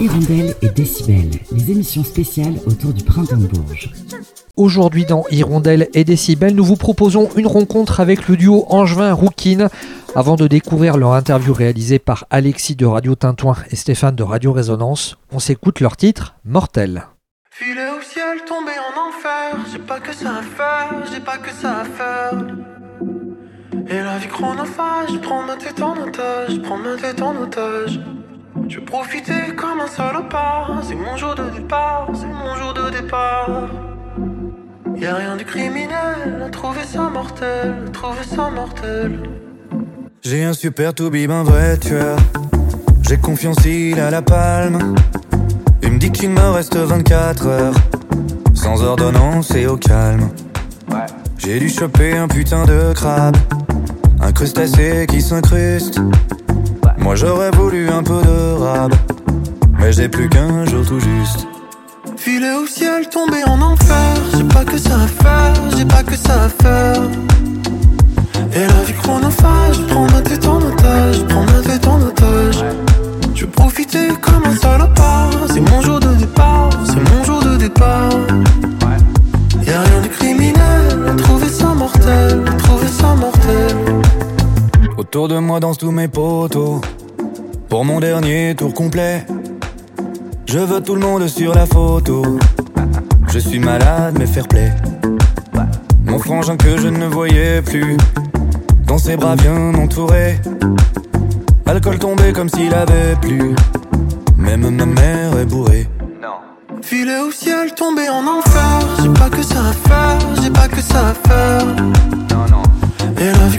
Hirondelle et Décibel, les émissions spéciales autour du printemps de Bourges. Aujourd'hui dans Hirondelle et Décibel, nous vous proposons une rencontre avec le duo Angevin Rouquine. Avant de découvrir leur interview réalisée par Alexis de Radio Tintouin et Stéphane de Radio Résonance, on s'écoute leur titre Mortel. Filet au ciel, tombé en enfer. J'ai pas que ça à faire, j'ai pas que ça à faire. Et la vie chronophage, prends ma tête en otage, prends ma tête en otage. Je profiter comme un salopard, c'est mon jour de départ, c'est mon jour de départ. Y'a rien de criminel, à trouver ça mortel, trouver ça mortel. J'ai un super toubib, un vrai tueur. J'ai confiance, il a la palme. Il me dit qu'il me reste 24 heures. Sans ordonnance et au calme. J'ai dû choper un putain de crabe. Un crustacé qui s'incruste. Moi j'aurais voulu un peu de rab. Mais j'ai plus qu'un jour tout juste. Filet au ciel, tombé en enfer. J'ai pas que ça à faire, j'ai pas que ça à faire. Et la vie chronophage, prends Autour de moi dansent tous mes potos. Pour mon dernier tour complet, je veux tout le monde sur la photo. Je suis malade, mais fair play. Mon frangin que je ne voyais plus, dans ses bras bien entouré. Alcool tombé comme s'il avait plu. Même ma mère est bourrée. Filet au ciel, tombé en enfer. J'ai pas que ça à faire, j'ai pas que ça à faire. Et la vie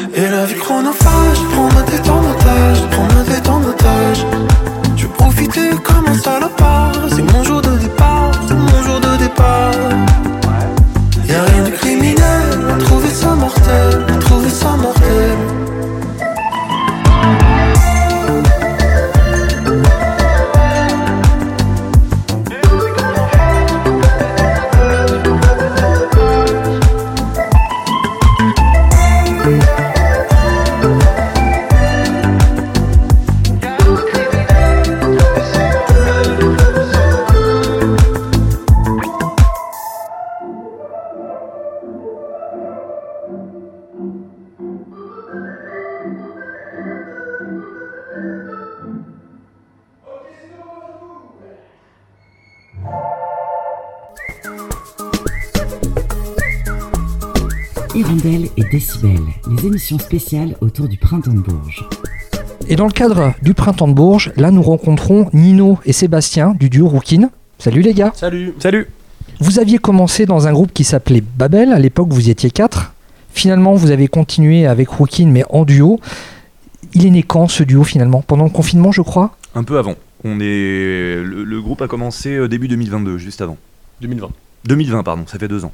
Et la vie chronophage, prends ma tête en otage, prends ma tête en otage. Je profiter comme un salopard, c'est mon jour de départ, c'est mon jour de départ. Y'a rien de criminel, à trouver ça mortel, les émissions spéciales autour du printemps de Bourges. Et dans le cadre du printemps de Bourges, là nous rencontrons Nino et Sébastien du duo Rouquine. Salut les gars Salut. Salut. Vous aviez commencé dans un groupe qui s'appelait Babel, à l'époque vous étiez quatre. Finalement vous avez continué avec Rouquine mais en duo. Il est né quand ce duo finalement? Pendant le confinement je crois? Un peu avant. On est le, le groupe a commencé euh, début 2022, juste avant. 2020. 2020 pardon, ça fait deux ans.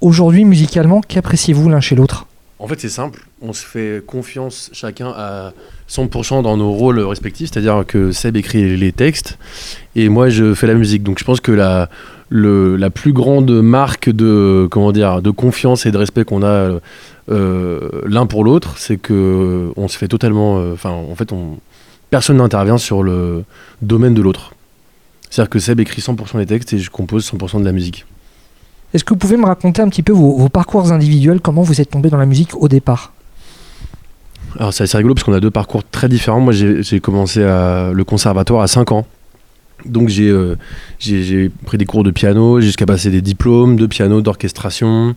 Aujourd'hui musicalement, qu'appréciez-vous l'un chez l'autre? En fait, c'est simple. On se fait confiance chacun à 100% dans nos rôles respectifs. C'est-à-dire que Seb écrit les textes et moi, je fais la musique. Donc, je pense que la, plus grande marque de, comment dire, de confiance et de respect qu'on a euh, l'un pour l'autre, c'est que on se fait totalement. euh, Enfin, en fait, on, personne n'intervient sur le domaine de l'autre. C'est-à-dire que Seb écrit 100% des textes et je compose 100% de la musique. Est-ce que vous pouvez me raconter un petit peu vos, parcours individuels, comment vous êtes tombé dans la musique au départ? Alors c'est assez rigolo parce qu'on a deux parcours très différents. Moi j'ai commencé le conservatoire à 5 ans. Donc j'ai euh, j'ai- pris des cours de piano jusqu'à passer des diplômes de piano, d'orchestration.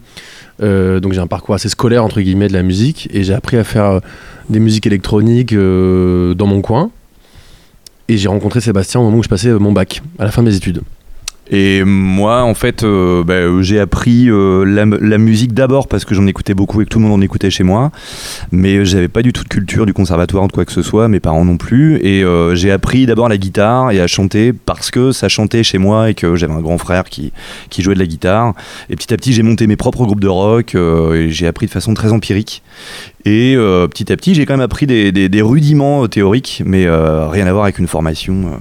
Euh, donc j'ai un parcours assez scolaire entre guillemets de la musique et j'ai appris à faire euh, des musiques électroniques dans mon coin. Et j'ai rencontré Sébastien au moment où je passais mon bac, à la fin de mes études. Et moi, en fait, euh, bah, j'ai appris euh, la, musique d'abord parce que j'en écoutais beaucoup et que tout le monde en écoutait chez moi. Mais j'avais pas du tout de culture du conservatoire ou de quoi que ce soit, mes parents non plus. Et euh, j'ai appris d'abord la guitare et à chanter parce que ça chantait chez moi et que j'avais un grand frère qui, jouait de la guitare. Et petit à petit, j'ai monté mes propres groupes de rock et j'ai appris de façon très empirique. Et petit à petit, j'ai quand même appris des, rudiments théoriques, mais rien à voir avec une formation,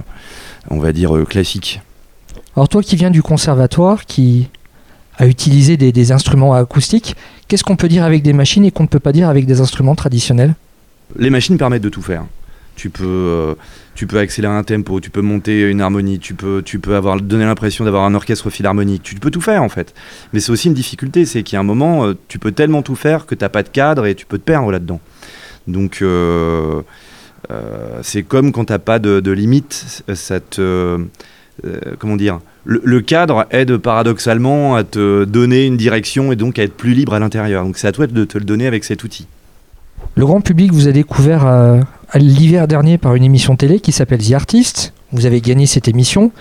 on va dire, classique. Alors toi qui viens du conservatoire, qui a utilisé des, instruments acoustiques, qu'est-ce qu'on peut dire avec des machines et qu'on ne peut pas dire avec des instruments traditionnels? Les machines permettent de tout faire. Tu peux, euh, tu peux accélérer un tempo, tu peux monter une harmonie, tu peux, tu peux avoir, donner l'impression d'avoir un orchestre philharmonique. Tu peux tout faire en fait. Mais c'est aussi une difficulté, c'est qu'il y a un moment, euh, tu peux tellement tout faire que t'as pas de cadre et tu peux te perdre là-dedans. Donc euh, c'est comme quand t'as pas de, limite, ça euh, comment dire, le, le cadre aide paradoxalement à te donner une direction et donc à être plus libre à l'intérieur. Donc c'est à toi de te le donner avec cet outil. Le grand public vous a découvert euh, à l'hiver dernier par une émission télé qui s'appelle The Artist. Vous avez gagné cette émission.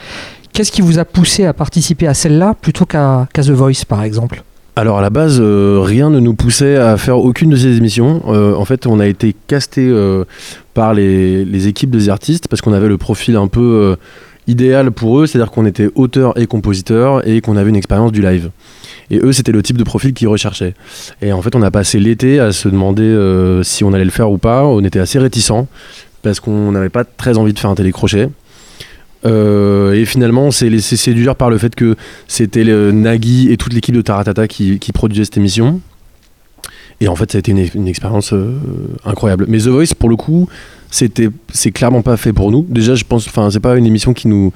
Qu'est-ce qui vous a poussé à participer à celle-là plutôt qu'à qu'à The Voice par exemple? Alors à la base, euh, rien ne nous poussait à faire aucune de ces émissions. Euh, en fait, on a été casté euh, par les, les équipes des artistes parce qu'on avait le profil un peu euh, idéal pour eux, c'est-à-dire qu'on était auteur et compositeur et qu'on avait une expérience du live. Et eux, c'était le type de profil qu'ils recherchaient. Et en fait, on a passé l'été à se demander euh, si on allait le faire ou pas. On était assez réticents parce qu'on n'avait pas très envie de faire un télécrochet. Euh, et finalement, on s'est laissé séduire par le fait que c'était Nagui et toute l'équipe de Taratata qui, produisait cette émission. Et en fait, ça a été une, une expérience euh, incroyable. Mais The Voice, pour le coup, c'était, c'est clairement pas fait pour nous. Déjà, je pense, enfin, c'est pas une émission qui nous,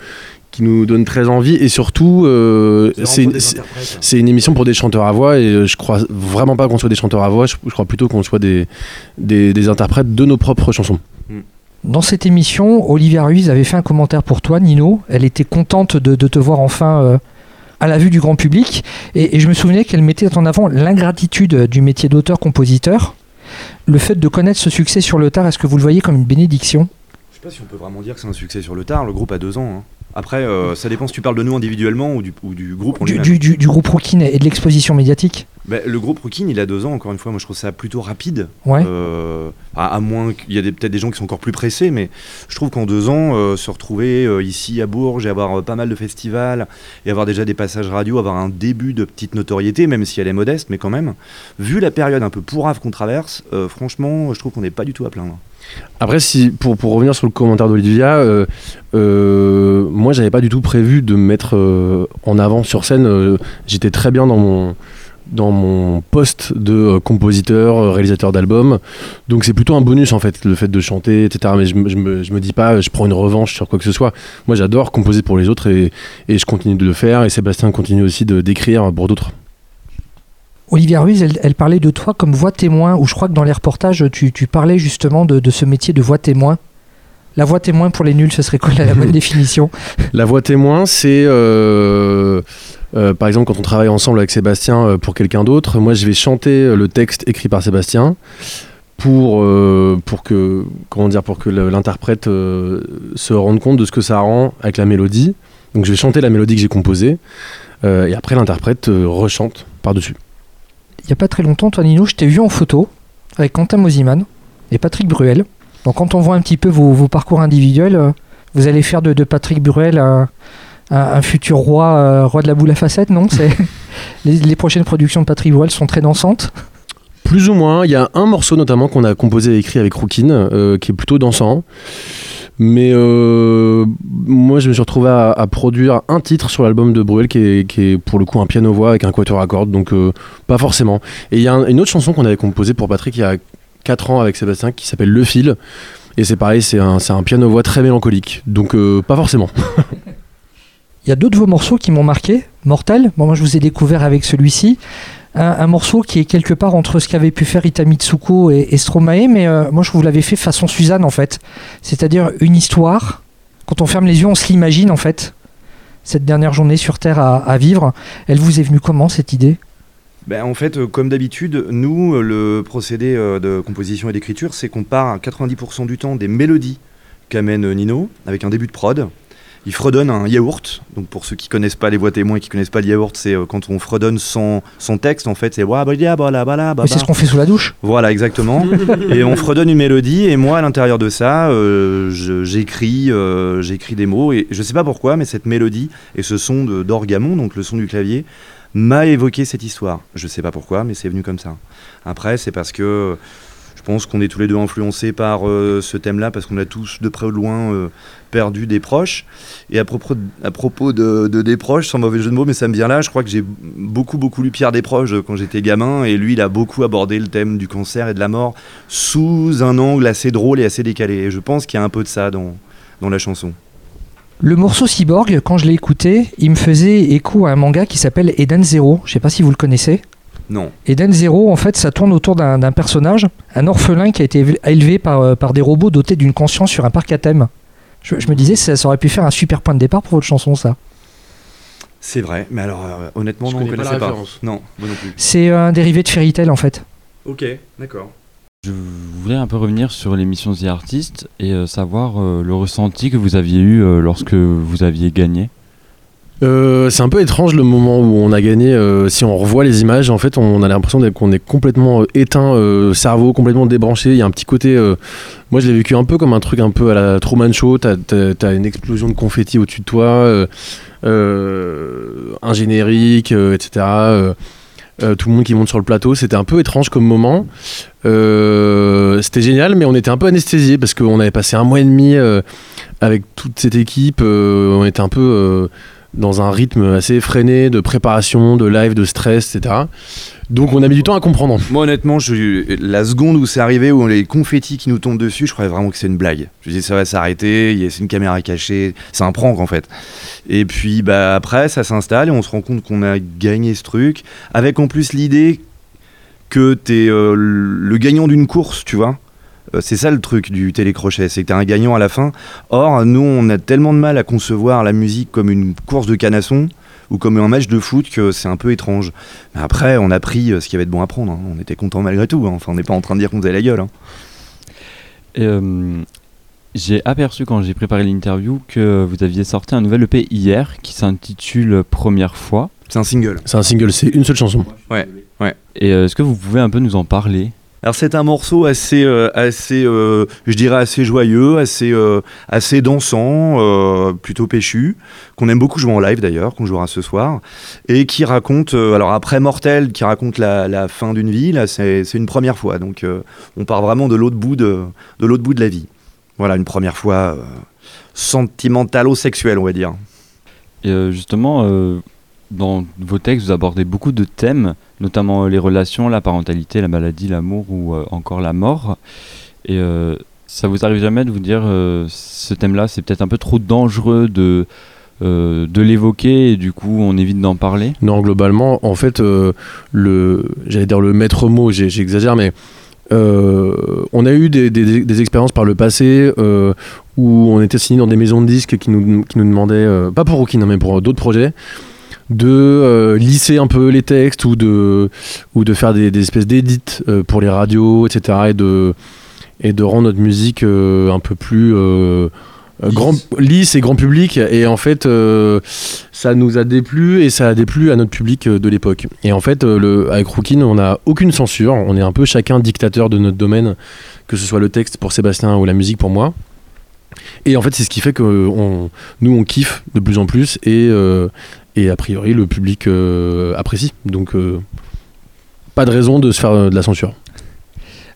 qui nous donne très envie. Et surtout, euh, c'est, c'est, c'est une émission pour des chanteurs à voix. Et euh, je crois vraiment pas qu'on soit des chanteurs à voix. Je, je crois plutôt qu'on soit des, des, des interprètes de nos propres chansons. Dans cette émission, Olivia Ruiz avait fait un commentaire pour toi, Nino. Elle était contente de, de te voir enfin euh, à la vue du grand public. Et, je me souvenais qu'elle mettait en avant l'ingratitude du métier d'auteur-compositeur. Le fait de connaître ce succès sur le tard, est-ce que vous le voyez comme une bénédiction? Je sais pas si on peut vraiment dire que c'est un succès sur le tard. Le groupe a deux ans. hein. Après, euh, ça dépend si tu parles de nous individuellement ou du, ou du groupe du, groupe Rookin et de l'exposition médiatique Bah, le groupe Rookin, il a deux ans, encore une fois. Moi, je trouve ça plutôt rapide. Ouais. Euh, à, à moins qu'il y a des- peut-être des gens qui sont encore plus pressés, mais je trouve qu'en deux ans, euh, se retrouver ici à Bourges et avoir pas mal de festivals et avoir déjà des passages radio, avoir un début de petite notoriété, même si elle est modeste, mais quand même, vu la période un peu pourrave qu'on traverse, franchement, je trouve qu'on n'est pas du tout à plaindre. Après, si, pour, pour revenir sur le commentaire d'Olivia, euh, euh, moi, j'avais pas du tout prévu de me mettre euh, en avant sur scène. Euh, J'étais très bien dans mon dans mon poste de euh, compositeur, réalisateur d'albums. Donc c'est plutôt un bonus en fait, le fait de chanter, etc. Mais je, je, me, dis pas, je prends une revanche sur quoi que ce soit. Moi j'adore composer pour les autres et, et je continue de le faire. Et Sébastien continue aussi d'écrire pour d'autres. Olivia Ruiz, elle, elle parlait de toi comme voix témoin, ou je crois que dans les reportages, tu, tu parlais justement de, de ce métier de voix témoin. La voix témoin pour les nuls, ce serait quoi la, bonne définition? La voix témoin, c'est euh, euh, par exemple quand on travaille ensemble avec Sébastien euh, pour quelqu'un d'autre. Moi, je vais chanter le texte écrit par Sébastien pour euh, pour que comment dire pour que le- l'interprète euh, se rende compte de ce que ça rend avec la mélodie. Donc, je vais chanter la mélodie que j'ai composée euh, et après l'interprète rechante par dessus. Il n'y a pas très longtemps, toi Nino, je t'ai vu en photo avec Quentin Mosiman et Patrick Bruel. Donc quand on voit un petit peu vos, parcours individuels, euh, vous allez faire de, Patrick Bruel un, futur roi, euh, roi de la boule à facettes, non? Les prochaines productions de Patrick Bruel sont très dansantes. Plus ou moins. Il y a un morceau notamment qu'on a composé et écrit avec Rookin, euh, qui est plutôt dansant. Mais euh, moi, je me suis retrouvé à, produire un titre sur l'album de Bruel qui est, pour le coup un piano-voix avec un quatuor à cordes, donc euh, pas forcément. Et il y a un- une autre chanson qu'on avait composée pour Patrick il y a 4 ans avec Sébastien qui s'appelle Le Fil. Et c'est pareil, c'est un, piano-voix très mélancolique, donc pas forcément. Il y a deux de vos morceaux qui m'ont marqué. Mortel, bon, moi je vous ai découvert avec celui-ci. Un, morceau qui est quelque part entre ce qu'avait pu faire Ita Mitsuko et, et Stromae, mais euh, moi je vous l'avais fait façon Suzanne en fait. C'est-à-dire une histoire. Quand on ferme les yeux, on se l'imagine en fait. Cette dernière journée sur Terre à, à vivre. Elle vous est venue comment cette idée? Ben, en fait, euh, comme d'habitude, nous, euh, le procédé de composition et d'écriture, c'est qu'on part à 90% du temps des mélodies qu'amène Nino, avec un début de prod. Il fredonne un yaourt. Donc pour ceux qui connaissent pas les voix témoins et qui connaissent pas le yaourt, c'est euh, quand on fredonne sans, sans texte, en fait, c'est C'est ce qu'on fait sous la douche. Voilà, exactement. et on fredonne une mélodie, et moi, à l'intérieur de ça, euh, j'écris euh, j'écris des mots, et je sais pas pourquoi, mais cette mélodie et ce son de- d'orgamon, donc le son du clavier, m'a évoqué cette histoire. Je sais pas pourquoi, mais c'est venu comme ça. Après, c'est parce que je pense qu'on est tous les deux influencés par euh, ce thème-là, parce qu'on a tous, de près ou de loin, euh, perdu des proches. Et à propos, de, des proches, sans mauvais jeu de mots, mais ça me vient là, je crois que j'ai beaucoup, beaucoup lu Pierre Desproges euh, quand j'étais gamin, et lui, il a beaucoup abordé le thème du cancer et de la mort sous un angle assez drôle et assez décalé. Et je pense qu'il y a un peu de ça dans, dans la chanson. Le morceau Cyborg, quand je l'ai écouté, il me faisait écho à un manga qui s'appelle Eden Zero. Je sais pas si vous le connaissez. Non. Eden Zero, en fait, ça tourne autour d'un personnage, un orphelin qui a été élevé par, euh, par des robots dotés d'une conscience sur un parc à thème. Je, je me disais, ça, ça aurait pu faire un super point de départ pour votre chanson, ça. C'est vrai, mais alors euh, honnêtement, Je non, on connais pas la connaissait pas. référence. Non, moi non plus. C'est euh, un dérivé de Fairy Tail, en fait. Ok, d'accord. Je voulais un peu revenir sur l'émission The Artist et euh, savoir euh, le ressenti que vous aviez eu euh, lorsque vous aviez gagné. Euh, c'est un peu étrange le moment où on a gagné. euh, si on revoit les images, en fait, on a l'impression qu'on est complètement euh, éteint, euh, cerveau complètement débranché. Il y a un petit côté. moi, je l'ai vécu un peu comme un truc un peu à la Truman Show. T'as as, une explosion de confetti au-dessus de toi, un générique, etc. tout le monde qui monte sur le plateau. C'était un peu étrange comme moment. C'était génial, mais on était un peu anesthésié parce qu'on avait passé un mois et demi avec toute cette équipe. on était un peu. Dans un rythme assez effréné de préparation, de live, de stress, etc. Donc on a mis du temps à comprendre. Moi, honnêtement, la seconde où c'est arrivé, où les confettis qui nous tombent dessus, je croyais vraiment que c'est une blague. Je me disais, ça va s'arrêter, c'est une caméra cachée, c'est un prank en fait. Et puis bah, après, ça s'installe et on se rend compte qu'on a gagné ce truc, avec en plus l'idée que t'es euh, le gagnant d'une course, tu vois. Euh, C'est ça le truc du télécrochet, c'est que t'es un gagnant à la fin. Or, nous, on a tellement de mal à concevoir la musique comme une course de canasson ou comme un match de foot que c'est un peu étrange. Mais après, on a pris euh, ce qu'il y avait de bon à prendre. hein. On était content malgré tout. hein. Enfin, on n'est pas en train de dire qu'on faisait la gueule. hein. Et, euh, j'ai aperçu quand j'ai préparé l'interview que vous aviez sorti un nouvel EP hier qui s'intitule Première fois. C'est un single. C'est un single, c'est une seule chanson. Et euh, est-ce que vous pouvez un peu nous en parler? Alors c'est un morceau assez, euh, assez, euh, je dirais assez joyeux, assez, euh, assez dansant, plutôt péchu, qu'on aime beaucoup jouer en live d'ailleurs, qu'on jouera ce soir, et qui raconte, alors après Mortel, qui raconte la, fin d'une vie, là c'est une première fois, donc on part vraiment de l'autre bout de, de l'autre bout de la vie. Voilà, une première fois sentimentalo-sexuelle, on va dire. Justement, dans vos textes, vous abordez beaucoup de thèmes, notamment euh, les relations, la parentalité, la maladie, l'amour ou euh, encore la mort. Et euh, ça vous arrive jamais de vous dire euh, ce thème-là, c'est peut-être un peu trop dangereux de, euh, de l'évoquer et du coup on évite d'en parler? Non, globalement, en fait, le, j'allais dire le maître mot, j'exagère, mais on a eu des, des- expériences par le passé où on était signé dans des maisons de disques qui nous, qui nous demandaient, pas pour Rookie, mais pour d'autres projets, de euh, lisser un peu les textes ou de, ou de faire des, des espèces d'édits euh, pour les radios, etc. Et de, et de rendre notre musique euh, un peu plus grand, lisse et grand public. Et en fait, ça nous a déplu et ça a déplu à notre public de l'époque. Et en fait, le, avec Rookin, on n'a aucune censure. On est un peu chacun dictateur de notre domaine, que ce soit le texte pour Sébastien ou la musique pour moi. Et en fait, c'est ce qui fait que on, nous, on kiffe de plus en plus et, euh, et a priori, le public euh, apprécie. Donc, euh, pas de raison de se faire euh, de la censure.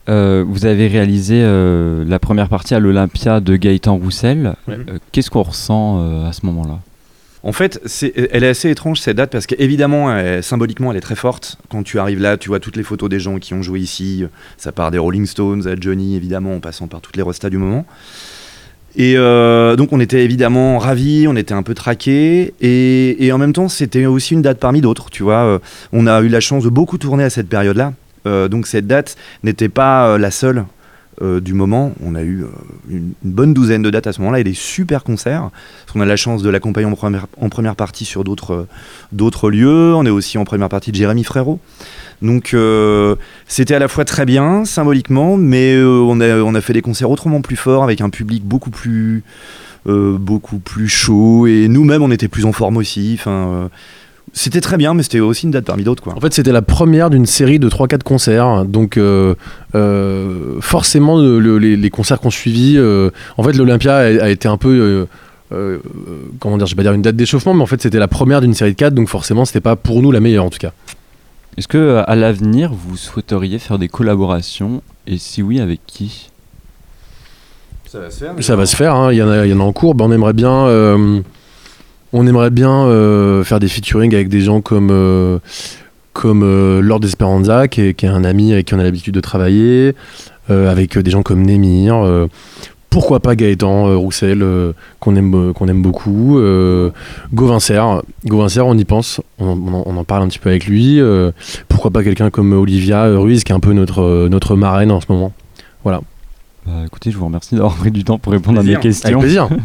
Euh, Vous avez réalisé euh, la première partie à l'Olympia de Gaëtan Roussel. Ouais. Euh, Qu'est-ce qu'on ressent euh, à ce moment-là? En fait, elle est assez étrange cette date parce qu'évidemment, symboliquement, elle est très forte. Quand tu arrives là, tu vois toutes les photos des gens qui ont joué ici. Ça part des Rolling Stones à Johnny, évidemment, en passant par toutes les restas du moment. Et euh, donc on était évidemment ravis, on était un peu traqués, et, en même temps c'était aussi une date parmi d'autres, tu vois. Euh, on a eu la chance de beaucoup tourner à cette période-là, Euh, donc cette date n'était pas la seule euh, du moment. On a eu euh, une, bonne douzaine de dates à ce moment-là et des super concerts. Qu'on a la chance de l'accompagner en première, partie sur d'autres euh, d'autres lieux. On est aussi en première partie de Jérémy Frérot. Donc c'était à la fois très bien symboliquement, mais on, a, on fait des concerts autrement plus forts avec un public beaucoup plus chaud et nous-mêmes on était plus en forme aussi. C'était très bien, mais c'était aussi une date parmi d'autres quoi. En fait, c'était la première d'une série de 3-4 concerts. Donc, euh, euh, forcément, le- le- les, les concerts qu'on suivi, euh, en fait, l'Olympia a, a été un peu. euh, euh, comment dire, je vais pas dire une date d'échauffement, mais en fait, c'était la première d'une série de 4, donc forcément, c'était pas pour nous la meilleure en tout cas. Est-ce que à l'avenir, vous souhaiteriez faire des collaborations? Et si oui, avec qui? Ça va se faire. Ça va se faire, hein, il y, en a- il y en a en cours. Ben, on aimerait bien, euh, on aimerait bien euh, faire des featuring avec des gens comme, euh, comme euh, Lord Esperanza, qui est, qui est un ami avec qui on a l'habitude de travailler, euh, avec des gens comme Némir. euh, pourquoi pas Gaëtan euh, Roussel, euh, qu'on aime, qu'on aime beaucoup. Euh, Gauvincer, Gauvincer, on y pense, on, on en, on en parle un petit peu avec lui. euh, pourquoi pas quelqu'un comme Olivia Ruiz, qui est un peu notre, notre marraine en ce moment. Bah, Écoutez, je vous remercie d'avoir pris du temps pour répondre à mes questions. Avec plaisir.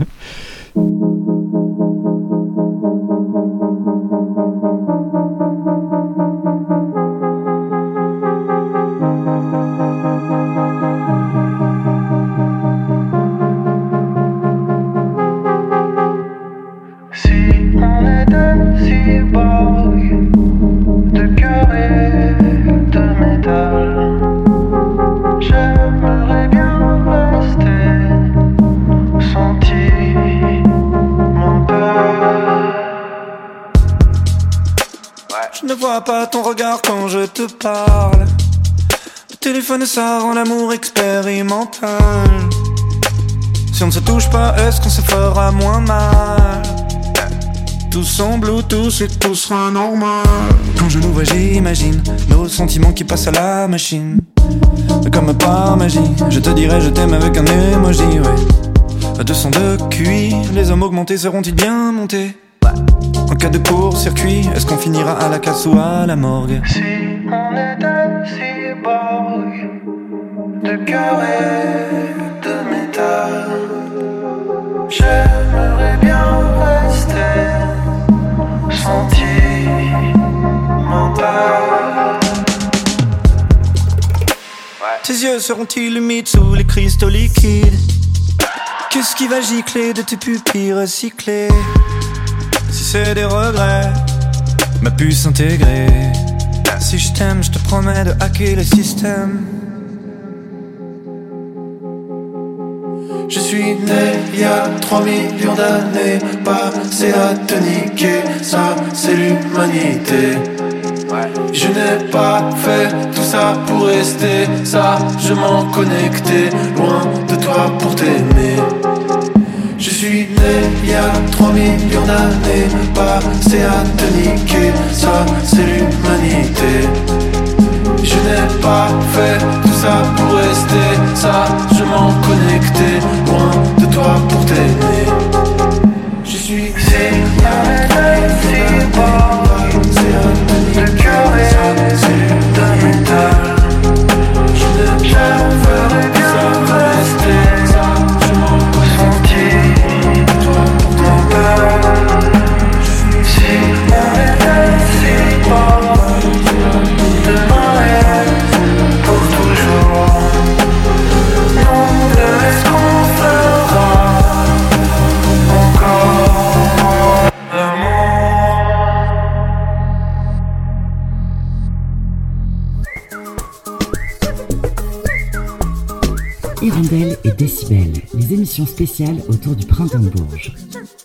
Je ne vois pas ton regard quand je te parle. Le téléphone, ça rend l'amour expérimental. Si on ne se touche pas, est-ce qu'on se fera moins mal? Tout semble Bluetooth et tout sera normal. Quand je nous vois, j'imagine nos sentiments qui passent à la machine. Comme par magie, je te dirai je t'aime avec un emoji, ouais. À 200 de QI, les hommes augmentés seront-ils bien montés? En cas de court-circuit, est-ce qu'on finira à la casse ou à la morgue Si on était cyborg de cœur et de métal, j'aimerais bien rester sentimental. Tes yeux seront-ils humides sous les cristaux liquides? Qu'est-ce qui va gicler de tes pupilles recyclées? C'est des regrets, ma puce intégrée. Si je t'aime, je te promets de hacker le système. Je suis né il y a 3 millions d'années, passé à te niquer, ça c'est l'humanité. Je n'ai pas fait tout ça pour rester sagement connecté, loin de toi pour t'aimer. Je suis né il y a 3 millions d'années, passé à te niquer, ça c'est l'humanité. Je n'ai pas fait tout ça pour rester. Sagement connecté, loin de toi pour t'aimer. Je suis de cœur et de Hirondelle et